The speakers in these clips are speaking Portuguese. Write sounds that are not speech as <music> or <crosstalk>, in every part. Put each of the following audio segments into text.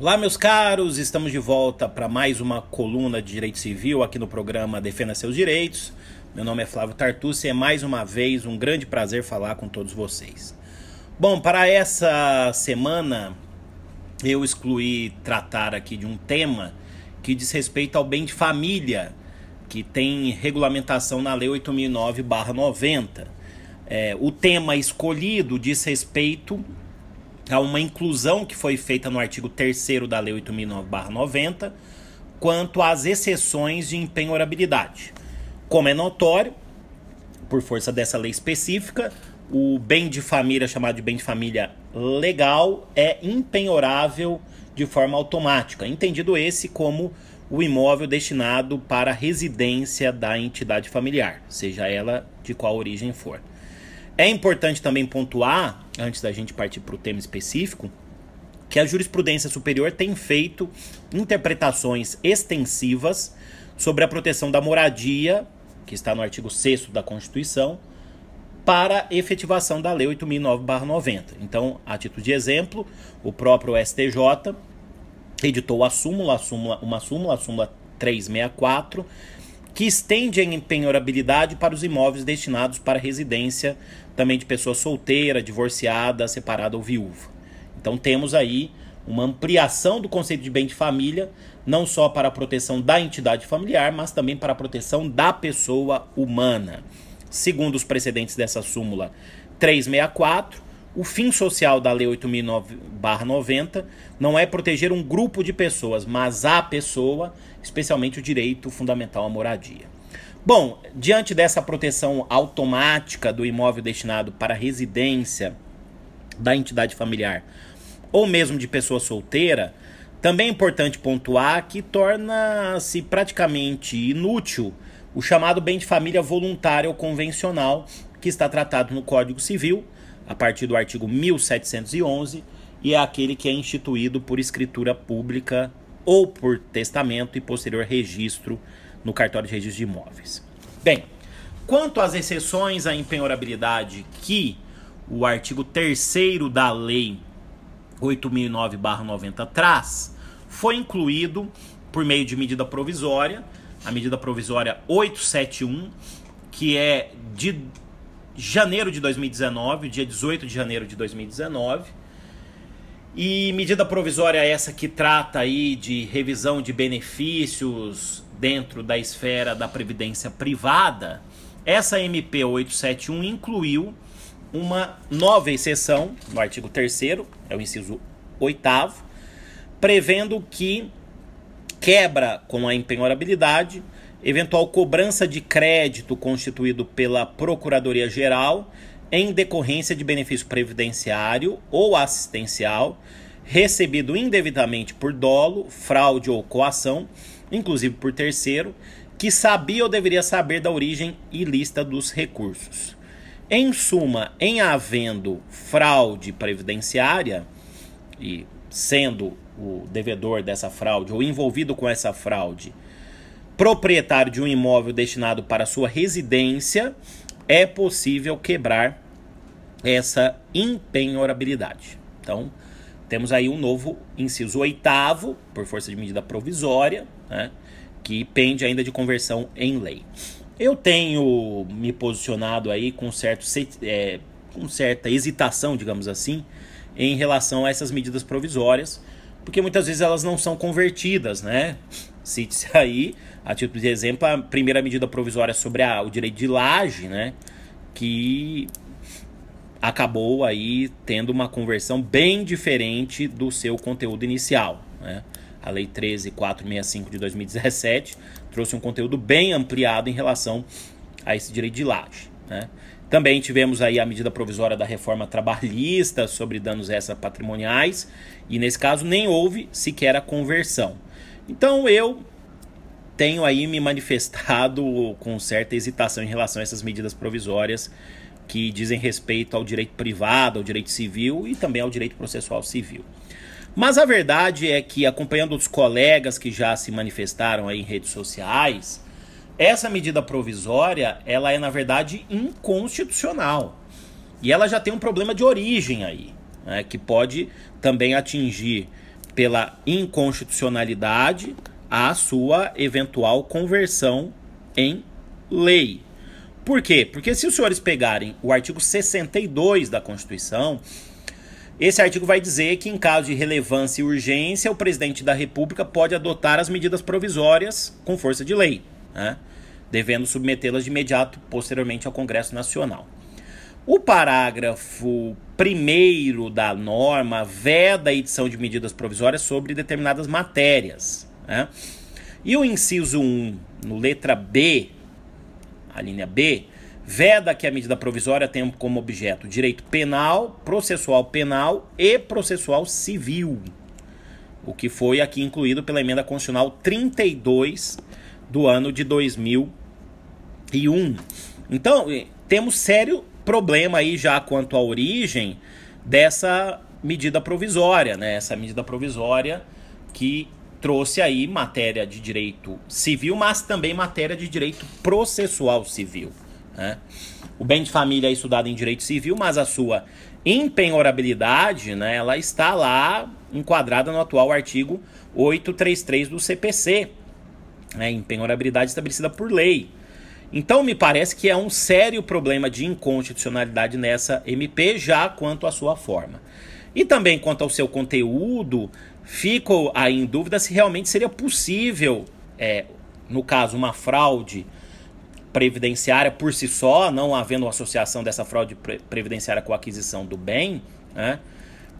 Olá, meus caros, estamos de volta para mais uma coluna de direito civil aqui no programa Defenda Seus Direitos. Meu nome é Flávio Tartucci e é mais uma vez um grande prazer falar com todos vocês. Bom, para essa semana eu excluí tratar aqui de um tema que diz respeito ao bem de família, que tem regulamentação na Lei 8009-90. É, o tema escolhido diz respeito a uma inclusão que foi feita no artigo 3 da Lei 8009-90 quanto às exceções de empenhorabilidade. Como é notório, por força dessa lei específica, o bem de família, chamado de bem de família legal, é empenhorável de forma automática, entendido esse como o imóvel destinado para residência da entidade familiar, seja ela de qual origem for. É importante também pontuar, antes da gente partir para o tema específico, que a jurisprudência superior tem feito interpretações extensivas sobre a proteção da moradia, que está no artigo 6 da Constituição, para efetivação da Lei 8009-90. Então, a título de exemplo, o próprio STJ editou a súmula, a súmula uma súmula, a súmula 364, que estende a empenhorabilidade para os imóveis destinados para residência também de pessoa solteira, divorciada, separada ou viúva. Então temos aí uma ampliação do conceito de bem de família, não só para a proteção da entidade familiar, mas também para a proteção da pessoa humana. Segundo os precedentes dessa súmula 364, o fim social da Lei 8009-90 não é proteger um grupo de pessoas, mas a pessoa, especialmente o direito fundamental à moradia. Bom, diante dessa proteção automática do imóvel destinado para residência da entidade familiar ou mesmo de pessoa solteira, também é importante pontuar que torna-se praticamente inútil o chamado bem de família voluntário ou convencional, que está tratado no Código Civil, a partir do artigo 1711, e é aquele que é instituído por escritura pública ou por testamento e posterior registro no cartório de registro de imóveis. Bem, quanto às exceções à empenhorabilidade que o artigo 3 da lei 8009/90 traz, foi incluído por meio de medida provisória, a medida provisória 871, que é de janeiro de 2019, dia 18 de janeiro de 2019. E medida provisória essa que trata aí de revisão de benefícios dentro da esfera da previdência privada, essa MP 871 incluiu uma nova exceção no artigo 3 é o inciso 8 prevendo que quebra com a empenhorabilidade eventual cobrança de crédito constituído pela Procuradoria Geral em decorrência de benefício previdenciário ou assistencial recebido indevidamente por dolo, fraude ou coação inclusive por terceiro, que sabia ou deveria saber da origem ilícita dos recursos. Em suma, em havendo fraude previdenciária, e sendo o devedor dessa fraude ou envolvido com essa fraude proprietário de um imóvel destinado para sua residência, é possível quebrar essa impenhorabilidade. Então, temos aí um novo inciso oitavo, por força de medida provisória, né, que pende ainda de conversão em lei. Eu tenho me posicionado aí com, certo, é, com certa hesitação, digamos assim, em relação a essas medidas provisórias, porque muitas vezes elas não são convertidas, né? Cite-se <laughs> aí, a título de exemplo, a primeira medida provisória sobre a, o direito de laje, né? Que acabou aí tendo uma conversão bem diferente do seu conteúdo inicial, né? a Lei 13465 de 2017 trouxe um conteúdo bem ampliado em relação a esse direito de laje. Né? Também tivemos aí a medida provisória da reforma trabalhista sobre danos extra patrimoniais e nesse caso nem houve sequer a conversão. Então eu tenho aí me manifestado <laughs> com certa hesitação em relação a essas medidas provisórias que dizem respeito ao direito privado, ao direito civil e também ao direito processual civil. Mas a verdade é que, acompanhando os colegas que já se manifestaram aí em redes sociais, essa medida provisória, ela é, na verdade, inconstitucional. E ela já tem um problema de origem aí, né, que pode também atingir pela inconstitucionalidade a sua eventual conversão em lei. Por quê? Porque se os senhores pegarem o artigo 62 da Constituição, esse artigo vai dizer que, em caso de relevância e urgência, o presidente da República pode adotar as medidas provisórias com força de lei, né? devendo submetê-las de imediato posteriormente ao Congresso Nacional. O parágrafo primeiro da norma veda a edição de medidas provisórias sobre determinadas matérias. Né? E o inciso 1, no letra B, a linha B, veda que a medida provisória tenha como objeto direito penal, processual penal e processual civil. O que foi aqui incluído pela emenda constitucional 32 do ano de 2001. Então, temos sério problema aí já quanto à origem dessa medida provisória, né? Essa medida provisória que trouxe aí matéria de direito civil, mas também matéria de direito processual civil. Né? O bem de família é estudado em direito civil, mas a sua empenhorabilidade, né, ela está lá enquadrada no atual artigo 833 do CPC, né, empenhorabilidade estabelecida por lei. Então, me parece que é um sério problema de inconstitucionalidade nessa MP, já quanto à sua forma. E também quanto ao seu conteúdo, fico aí em dúvida se realmente seria possível, é, no caso, uma fraude previdenciária por si só, não havendo associação dessa fraude previdenciária com a aquisição do bem, né,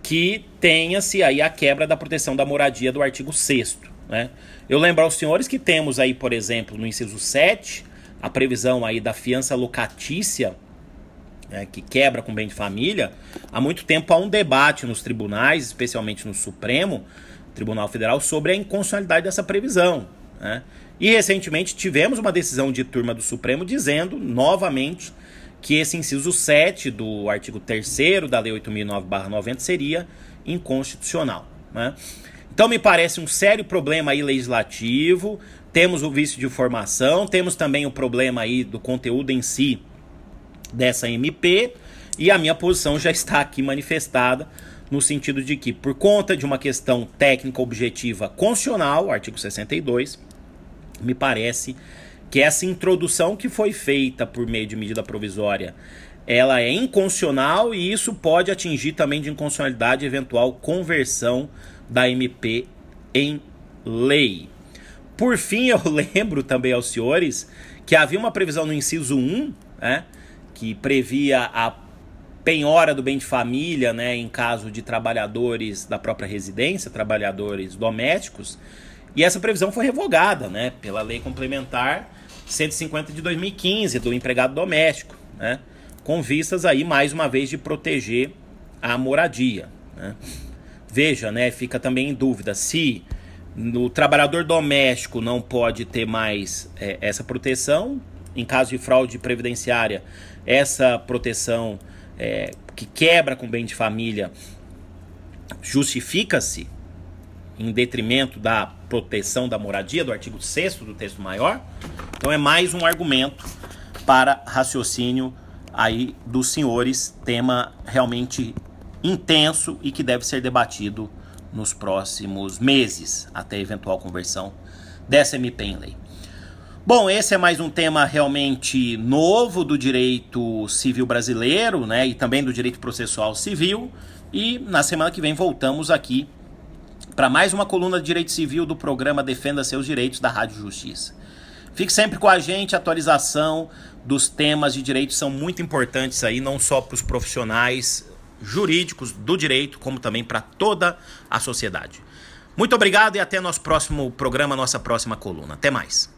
que tenha-se aí a quebra da proteção da moradia do artigo 6 né? Eu lembro aos senhores que temos aí, por exemplo, no inciso 7, a previsão aí da fiança locatícia, né, que quebra com bem de família, há muito tempo há um debate nos tribunais, especialmente no Supremo Tribunal Federal, sobre a inconstitucionalidade dessa previsão. Né? E recentemente tivemos uma decisão de turma do Supremo dizendo novamente que esse inciso 7 do artigo 3 da Lei 8.009-90 seria inconstitucional. Né? Então me parece um sério problema aí legislativo, temos o vício de formação, temos também o problema aí do conteúdo em si dessa MP, e a minha posição já está aqui manifestada no sentido de que, por conta de uma questão técnica objetiva constitucional, artigo 62, me parece que essa introdução que foi feita por meio de medida provisória, ela é inconstitucional e isso pode atingir também de inconstitucionalidade eventual conversão da MP em lei. Por fim, eu <laughs> lembro também aos senhores que havia uma previsão no inciso 1, né, que previa a penhora do bem de família, né, em caso de trabalhadores da própria residência, trabalhadores domésticos, e essa previsão foi revogada, né, pela lei complementar 150 de 2015 do empregado doméstico, né, com vistas aí mais uma vez de proteger a moradia, né. Veja, né, fica também em dúvida se no trabalhador doméstico não pode ter mais é, essa proteção. Em caso de fraude previdenciária, essa proteção é, que quebra com bem de família justifica-se em detrimento da proteção da moradia, do artigo 6 do texto maior. Então é mais um argumento para raciocínio aí dos senhores, tema realmente intenso e que deve ser debatido nos próximos meses, até eventual conversão dessa MP em lei. Bom, esse é mais um tema realmente novo do direito civil brasileiro, né, e também do direito processual civil. E na semana que vem voltamos aqui para mais uma coluna de direito civil do programa Defenda Seus Direitos da Rádio Justiça. Fique sempre com a gente, a atualização dos temas de direito são muito importantes aí, não só para os profissionais jurídicos do direito, como também para toda a sociedade. Muito obrigado e até nosso próximo programa, nossa próxima coluna. Até mais.